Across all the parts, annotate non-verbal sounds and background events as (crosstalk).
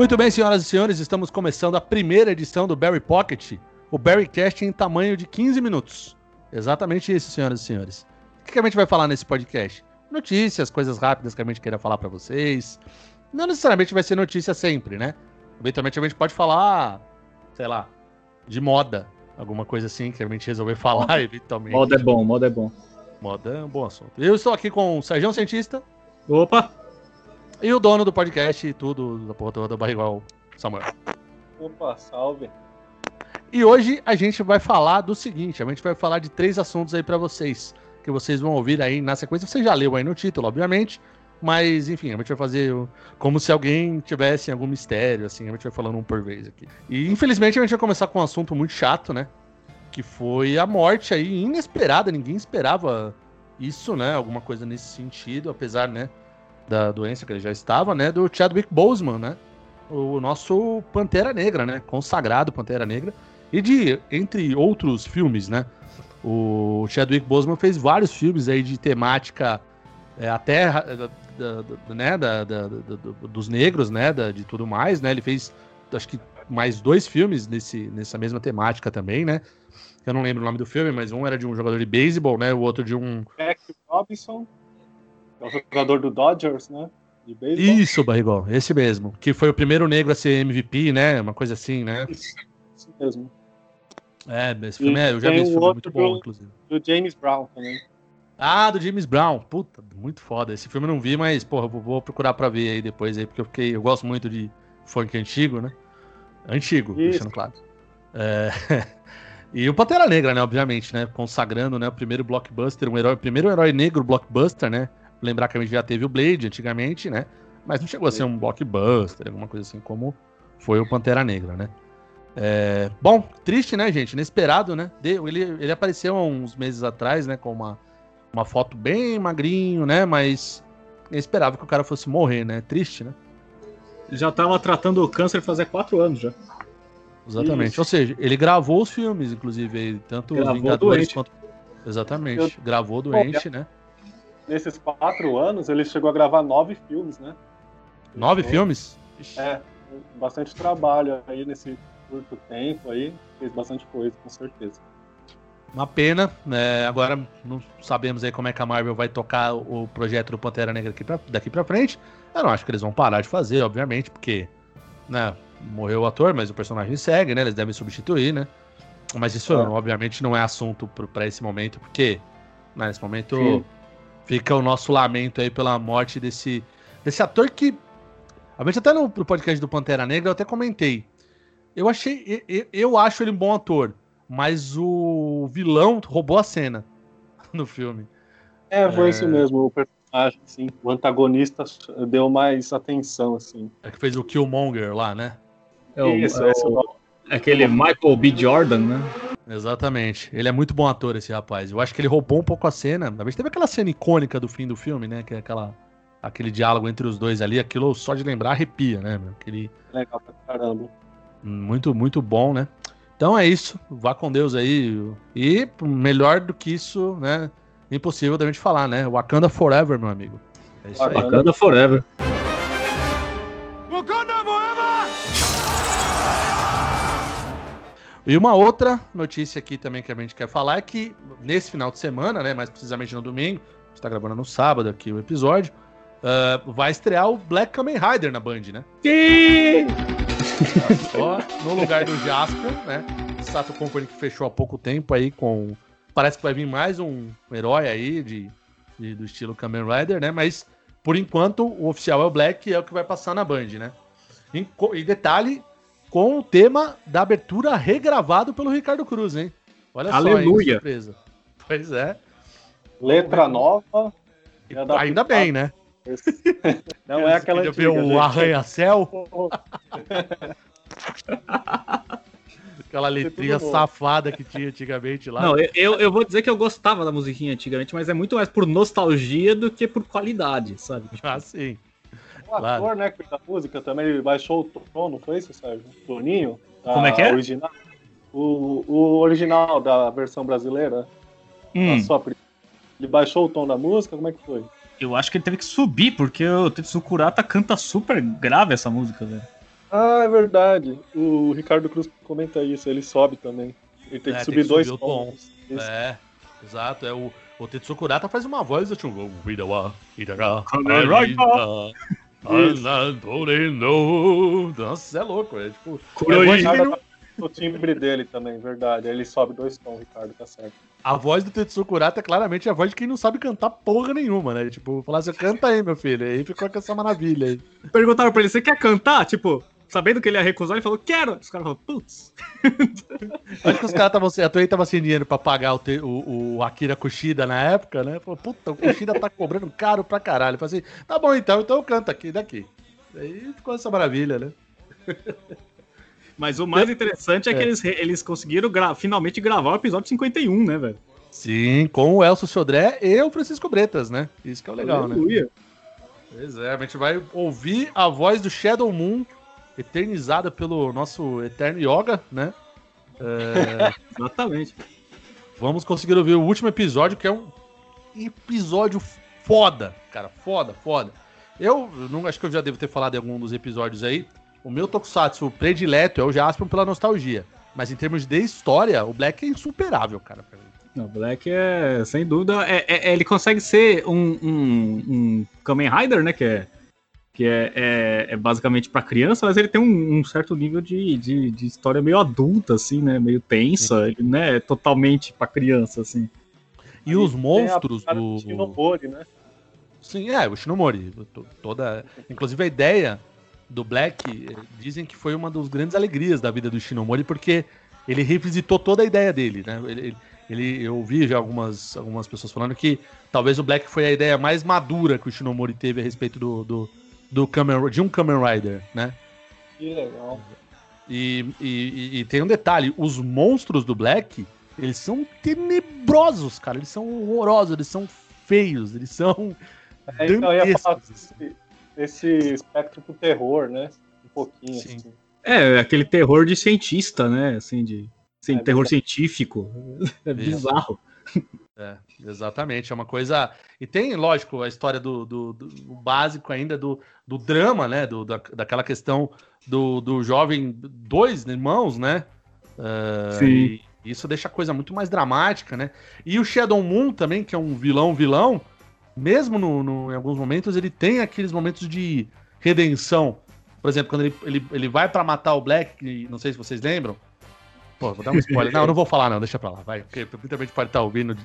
Muito bem, senhoras e senhores, estamos começando a primeira edição do Barry Pocket, o Barrycast em tamanho de 15 minutos. Exatamente isso, senhoras e senhores. O que a gente vai falar nesse podcast? Notícias, coisas rápidas que a gente queira falar para vocês. Não necessariamente vai ser notícia sempre, né? Eventualmente a gente pode falar, sei lá, de moda, alguma coisa assim que a gente resolver falar (laughs) eventualmente. Moda é bom, moda é bom. Moda é um bom assunto. Eu estou aqui com o Sérgio Cientista. Opa! E o dono do podcast e tudo da porra toda, Barrigual Samuel. Opa, salve. E hoje a gente vai falar do seguinte: a gente vai falar de três assuntos aí para vocês, que vocês vão ouvir aí na sequência. Você já leu aí no título, obviamente. Mas, enfim, a gente vai fazer como se alguém tivesse algum mistério, assim, a gente vai falando um por vez aqui. E, infelizmente, a gente vai começar com um assunto muito chato, né? Que foi a morte aí, inesperada, ninguém esperava isso, né? Alguma coisa nesse sentido, apesar, né, da doença que ele já estava, né? Do Chadwick Boseman, né? O nosso Pantera Negra, né? Consagrado Pantera Negra. E de, entre outros filmes, né? O Chadwick Boseman fez vários filmes aí de temática é, até da, da, né, da, dos negros, né, de tudo mais, né, ele fez, acho que mais dois filmes nesse, nessa mesma temática também, né, eu não lembro o nome do filme, mas um era de um jogador de beisebol, né, o outro de um... Jack Robinson, é o jogador do Dodgers, né, de beisebol. Isso, Barrigol, esse mesmo, que foi o primeiro negro a ser MVP, né, uma coisa assim, né. Isso, isso mesmo. É, esse filme, é, eu já vi esse filme, é muito bom, do, inclusive. Do James Brown também. Ah, do James Brown. Puta, muito foda. Esse filme eu não vi, mas, porra, vou procurar pra ver aí depois aí, porque eu fiquei. Eu gosto muito de funk antigo, né? Antigo, Isso. deixando claro. É... (laughs) e o Pantera Negra, né, obviamente, né? Consagrando, né, o primeiro blockbuster, um herói, primeiro herói negro blockbuster, né? Lembrar que a gente já teve o Blade antigamente, né? Mas não chegou a ser um blockbuster, alguma coisa assim como foi o Pantera Negra, né? É... Bom, triste, né, gente? Inesperado, né? Ele, ele apareceu há uns meses atrás, né, com uma uma foto bem magrinho, né? Mas esperava que o cara fosse morrer, né? Triste, né? Já tava tratando o câncer fazer quatro anos já. Exatamente. Isso. Ou seja, ele gravou os filmes, inclusive, tanto gravou os Vingadores doente. quanto. Exatamente. Eu... Gravou doente, Bom, né? Nesses quatro anos, ele chegou a gravar nove filmes, né? Nove então, filmes? É, bastante trabalho aí nesse curto tempo aí. Fez bastante coisa, com certeza. Uma pena, né? Agora não sabemos aí como é que a Marvel vai tocar o projeto do Pantera Negra aqui pra, daqui pra frente. Eu não acho que eles vão parar de fazer, obviamente, porque, né, morreu o ator, mas o personagem segue, né? Eles devem substituir, né? Mas isso, é. obviamente, não é assunto para esse momento, porque né, nesse momento Sim. Fica o nosso lamento aí pela morte desse, desse ator que. A gente até no, no podcast do Pantera Negra eu até comentei. Eu achei. Eu, eu acho ele um bom ator mas o vilão roubou a cena (laughs) no filme. É, foi é... isso mesmo, o personagem, sim. O antagonista deu mais atenção, assim. É que fez o Killmonger lá, né? É o, isso, é o, é aquele Michael B. Jordan, né? Exatamente. Ele é muito bom ator, esse rapaz. Eu acho que ele roubou um pouco a cena. Na vez teve aquela cena icônica do fim do filme, né? Que é aquela, aquele diálogo entre os dois ali. Aquilo só de lembrar arrepia, né? Aquele... Legal pra caramba. Muito, muito bom, né? Então é isso. Vá com Deus aí. E melhor do que isso, né? Impossível da gente falar, né? Wakanda Forever, meu amigo. É isso aí. Wakanda Forever. E uma outra notícia aqui também que a gente quer falar é que nesse final de semana, né? Mais precisamente no domingo, a gente tá gravando no sábado aqui o episódio. Uh, vai estrear o Black Kamen Rider na Band, né? Sim! Só no lugar do Jasper, né? Sato Company que fechou há pouco tempo aí com. Parece que vai vir mais um herói aí de, de do estilo Kamen Rider, né? Mas por enquanto o oficial é o Black, é o que vai passar na Band, né? E, e detalhe, com o tema da abertura regravado pelo Ricardo Cruz, hein? Olha Aleluia. só, surpresa. Pois é. Letra nova. Ainda bem, né? (laughs) Não é aquela antiga, ver o arranha-céu? (laughs) Aquela letrinha safada que tinha antigamente lá. Não, eu, eu vou dizer que eu gostava da musiquinha antigamente, mas é muito mais por nostalgia do que por qualidade, sabe? Ah, sim. O ator, claro. né, que fez a música também, ele baixou o tom, não foi isso, Sérgio? Toninho? Como é que é? Original. O, o original da versão brasileira. Hum. Sua... Ele baixou o tom da música, como é que foi? Eu acho que ele teve que subir, porque o Tetsu Kurata canta super grave essa música, velho. Ah, é verdade. O Ricardo Cruz comenta isso, ele sobe também. Ele tem é, que subir tem que dois subir tons. tons. É, exato. É o, o Tetsu Kurata faz uma voz tipo. Nossa, é louco, é tipo. É o timbre dele também, verdade. Ele sobe dois tons, Ricardo, tá certo. A voz do Tetsu Kurata é claramente a voz de quem não sabe cantar porra nenhuma, né? Tipo, falar assim, canta aí, meu filho. Aí ficou com essa maravilha aí. Perguntaram pra ele, você quer cantar? Tipo, sabendo que ele ia recusar, ele falou, quero. Os caras falaram, putz. (laughs) Acho que os caras estavam a Toei tava sem dinheiro pra pagar o, te, o, o, Akira Kushida na época, né? Falou, puta, o Kushida tá cobrando caro pra caralho. Falei assim, tá bom então, então eu canto aqui, daqui. Aí ficou essa maravilha, né? (laughs) Mas o mais interessante é, é que eles, eles conseguiram gra finalmente gravar o episódio 51, né, velho? Sim, com o Elcio Sodré e o Francisco Bretas, né? Isso que é o legal, né? Aleluia. né? Pois é, a gente vai ouvir a voz do Shadow Moon, eternizada pelo nosso eterno Yoga, né? É... (laughs) Exatamente. Vamos conseguir ouvir o último episódio, que é um episódio foda, cara, foda, foda. Eu não acho que eu já devo ter falado em algum dos episódios aí, o meu tokusatsu predileto é o Jaspion pela nostalgia. Mas em termos de história, o Black é insuperável, cara. O Black é, sem dúvida, é, é, é, ele consegue ser um, um, um Kamen Rider, né? Que é, que é, é, é basicamente para criança, mas ele tem um, um certo nível de, de, de, história meio adulta, assim, né? Meio tensa, ele não é totalmente para criança, assim. E os monstros do. Shinomori, né? Sim, é, o Shinomori. Toda... Inclusive a ideia do Black, dizem que foi uma das grandes alegrias da vida do Shinomori, porque ele revisitou toda a ideia dele, né? Ele, ele, eu ouvi já algumas, algumas pessoas falando que talvez o Black foi a ideia mais madura que o Shinomori teve a respeito do, do, do Kamen, de um Kamen Rider, né? Que legal. E, e, e, tem um detalhe, os monstros do Black, eles são tenebrosos, cara, eles são horrorosos, eles são feios, eles são é, então, eu ia falar, esse espectro pro terror, né? Um pouquinho. Sim. Assim. É, aquele terror de cientista, né? Assim, de assim, é terror científico. (laughs) É bizarro. É, exatamente. É uma coisa. E tem, lógico, a história do, do, do básico ainda do, do drama, né? Do, da, daquela questão do, do jovem, dois irmãos, né? Uh, Sim. isso deixa a coisa muito mais dramática, né? E o Shadow Moon também, que é um vilão vilão, mesmo no, no, em alguns momentos, ele tem aqueles momentos de redenção. Por exemplo, quando ele, ele, ele vai para matar o Black, não sei se vocês lembram. Pô, vou dar um spoiler. não, eu não vou falar, não, deixa pra lá, vai. Porque muita gente pode estar ouvindo de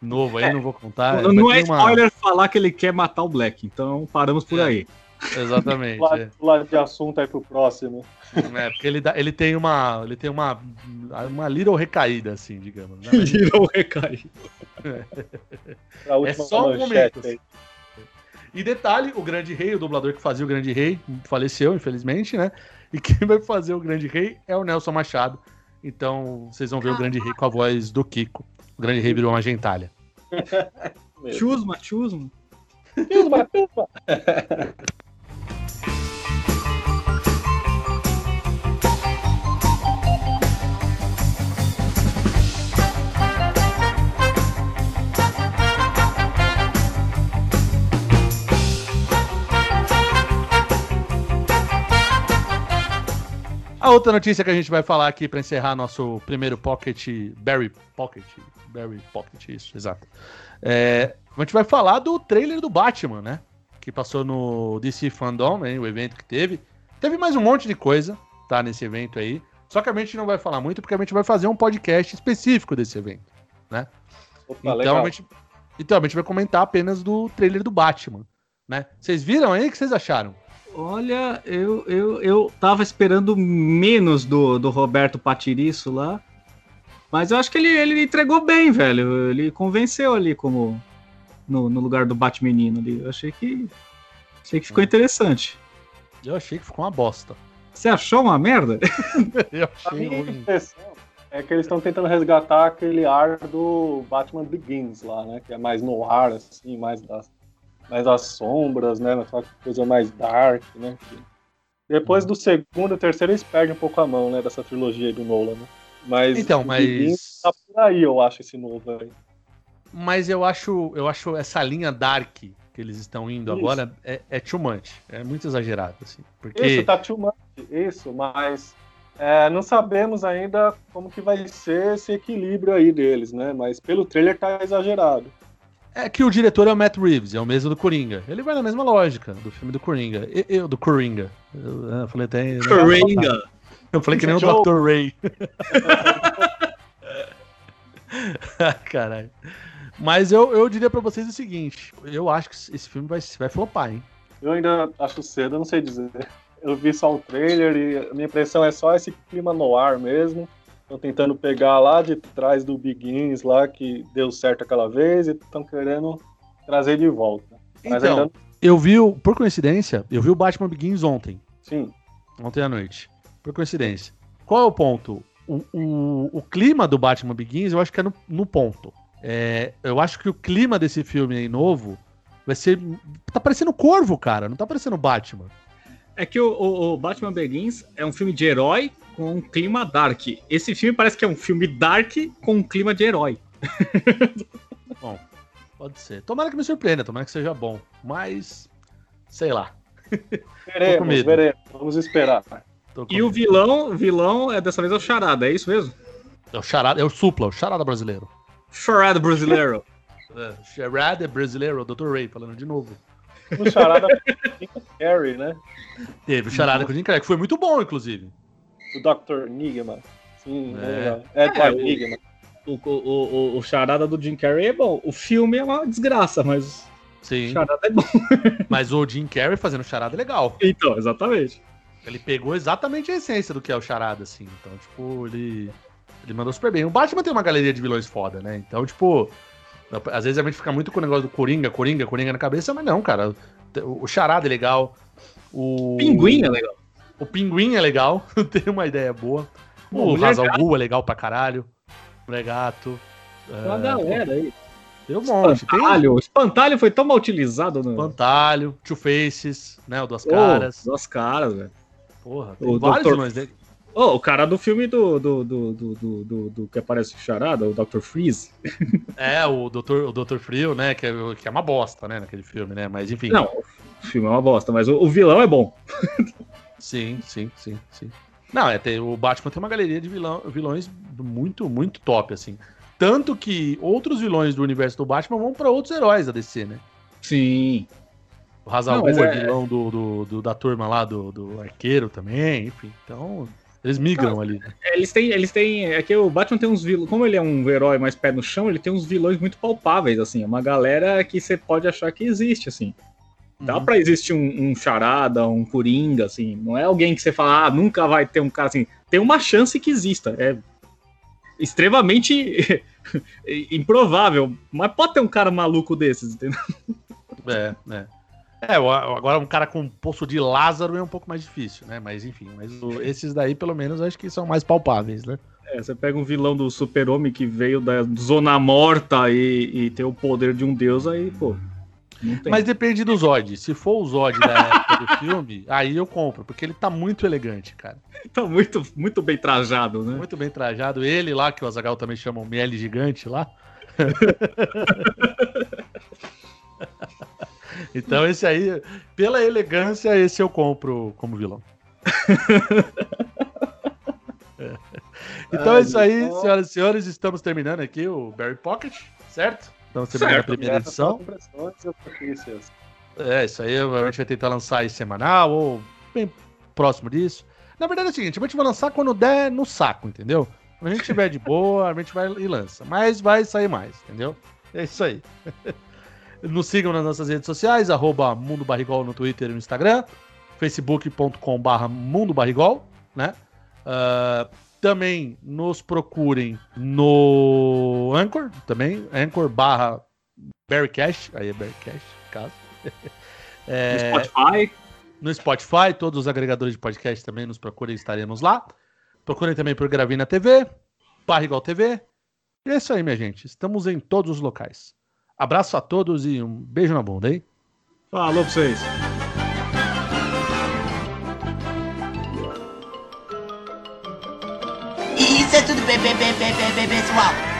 novo aí, é, não vou contar. Não, não é spoiler uma... falar que ele quer matar o Black, então paramos por é. aí. Exatamente. Lado de assunto aí pro próximo. É, porque ele, dá, ele tem uma. Ele tem uma. Uma little recaída, assim, digamos. Né? (laughs) little recaída. É, é só um momento. E detalhe, o Grande Rei, o dublador que fazia o Grande Rei, faleceu, infelizmente, né? E quem vai fazer o Grande Rei é o Nelson Machado. Então, vocês vão ver o Grande Rei com a voz do Kiko. O Grande Rei virou uma gentalha. (laughs) chusma, chusma. Chusma, chusma. (laughs) A outra notícia que a gente vai falar aqui para encerrar nosso primeiro Pocket, Barry Pocket, Barry Pocket, isso, exato. É, a gente vai falar do trailer do Batman, né? Que passou no DC Fandom, hein, o evento que teve. Teve mais um monte de coisa, tá, nesse evento aí. Só que a gente não vai falar muito porque a gente vai fazer um podcast específico desse evento, né? Opa, então, a gente, então a gente vai comentar apenas do trailer do Batman, né? Vocês viram aí? O que vocês acharam? Olha, eu, eu, eu tava esperando menos do, do Roberto Patiriço lá. Mas eu acho que ele, ele entregou bem, velho. Ele convenceu ali como no, no lugar do Batmenino ali. Eu achei que. Achei que ficou é. interessante. Eu achei que ficou uma bosta. Você achou uma merda? (laughs) eu achei ruim. É que eles estão tentando resgatar aquele ar do Batman Begins lá, né? Que é mais no ar, assim, mais das mais as sombras, né? Aquela coisa mais dark, né? Depois do segundo e terceiro eles perdem um pouco a mão, né? Dessa trilogia aí do Nolan, né? Mas então, mas tá por aí, eu acho esse novo aí. Mas eu acho, eu acho essa linha dark que eles estão indo Isso. agora é, é too much. É muito exagerado, assim. Porque... Isso, tá too much. isso, mas é, não sabemos ainda como que vai ser esse equilíbrio aí deles, né? Mas pelo trailer tá exagerado. É que o diretor é o Matt Reeves, é o mesmo do Coringa. Ele vai na mesma lógica do filme do Coringa. Eu, do Coringa. Eu, eu falei até. Coringa! Eu falei que nem o Dr. Ray. (laughs) Caralho. Mas eu, eu diria para vocês o seguinte: eu acho que esse filme vai, vai flopar, hein? Eu ainda acho cedo, eu não sei dizer. Eu vi só o trailer e a minha impressão é só esse clima no ar mesmo. Estão tentando pegar lá de trás do Begins lá, que deu certo aquela vez, e estão querendo trazer de volta. Mas então, ainda... eu vi, por coincidência, eu vi o Batman Begins ontem. Sim. Ontem à noite. Por coincidência. Qual é o ponto? O, o, o clima do Batman Begins, eu acho que é no, no ponto. É, eu acho que o clima desse filme aí novo vai ser. Tá parecendo Corvo, cara. Não tá parecendo Batman. É que o, o, o, Batman Begins é um filme de herói com um clima dark. Esse filme parece que é um filme dark com um clima de herói. (laughs) bom, pode ser. Tomara que me surpreenda, tomara que seja bom. Mas, sei lá. (laughs) Veremos, veremos. Vamos esperar. E o vilão, o vilão é dessa vez é o Charada, é isso mesmo? É o Charada, é o Supla, o Charada brasileiro. Charada brasileiro. (laughs) é, Charada brasileiro, Dr. Ray, falando de novo. O Charada com o Carrey, né? Teve o Charada com o Jim Carrey, que foi muito bom, inclusive. O Dr. Nigma. Sim, é, é, é, é Nigma. O, o, o, o Charada do Jim Carrey é bom. O filme é uma desgraça, mas Sim. o Charada é bom. (laughs) mas o Jim Carrey fazendo Charada é legal. Então, exatamente. Ele pegou exatamente a essência do que é o Charada, assim. Então, tipo, ele, ele mandou super bem. O Batman tem uma galeria de vilões foda, né? Então, tipo, às vezes a gente fica muito com o negócio do Coringa, Coringa, Coringa na cabeça, mas não, cara. O Charada é legal. O Pinguim é legal. O Pinguim é legal, (laughs) tem uma ideia boa. O Razal é legal pra caralho. Mulher Gato. Tem uma é... galera aí. Tem um monte. Espantalho. Tem... Espantalho foi tão mal utilizado. No... Espantalho, Two Faces, né? O Duas Caras. Oh, duas Caras, velho. Porra, tem o vários Dr. dele. Oh, o cara do filme do, do, do, do, do, do que aparece o Charada, o Dr. Freeze. (laughs) É, o Dr. O Dr. Frio, né? Que é, que é uma bosta, né? Naquele filme, né? Mas enfim. Não, o filme é uma bosta, mas o, o vilão é bom. Sim, sim, sim, sim. Não, é, tem, o Batman tem uma galeria de vilão, vilões muito, muito top, assim. Tanto que outros vilões do universo do Batman vão para outros heróis da DC, né? Sim. O Hazal é, é vilão do, do, do, da turma lá do, do arqueiro também, enfim. Então, eles migram ali. Né? Eles têm, eles têm. É que o Batman tem uns vilões. Como ele é um herói mais pé no chão, ele tem uns vilões muito palpáveis, assim. É uma galera que você pode achar que existe, assim. Dá uhum. pra existir um, um, charada, um coringa, assim. Não é alguém que você fala, ah, nunca vai ter um cara assim. Tem uma chance que exista. É extremamente (laughs) improvável. Mas pode ter um cara maluco desses, entendeu? É, é. É, agora um cara com poço de Lázaro é um pouco mais difícil, né? Mas enfim, mas o, esses daí pelo menos acho que são mais palpáveis, né? É, você pega um vilão do super-homem que veio da zona morta e, e tem o poder de um deus, aí, pô... Mas depende do Zod. Se for o Zod da época do (laughs) filme, aí eu compro, porque ele tá muito elegante, cara. (laughs) tá muito, muito bem trajado, né? Muito bem trajado. Ele lá, que o Azagal também chama o Miele Gigante lá. (laughs) Então esse aí, pela elegância, esse eu compro como vilão. (laughs) Então Ai, é isso aí, bom. senhoras e senhores, estamos terminando aqui o Barry Pocket, certo? Estamos terminando certo. a primeira edição. É, isso aí a gente vai tentar lançar aí semanal ou bem próximo disso. Na verdade é o seguinte, a gente vai lançar quando der no saco, entendeu? Quando a gente tiver de boa, a gente vai e lança. Mas vai sair mais, entendeu? É isso aí. (laughs) Nos sigam nas nossas redes sociais, arroba Mundo Barrigol no Twitter e no Instagram, facebook.com barra Mundo Barrigol, né? Uh, também nos procurem no Anchor, também, Anchor barra Barrycash, aí é Barrycash, caso. (laughs) é, no Spotify. No Spotify, todos os agregadores de podcast também nos procurem, estaremos lá. Procurem também por Gravina TV, Barrigol TV. E é isso aí, minha gente. Estamos em todos os locais. Abraço a todos e um beijo na bunda, hein? Falou pra vocês. Isso é tudo, bebê, bebê, bebê, pessoal.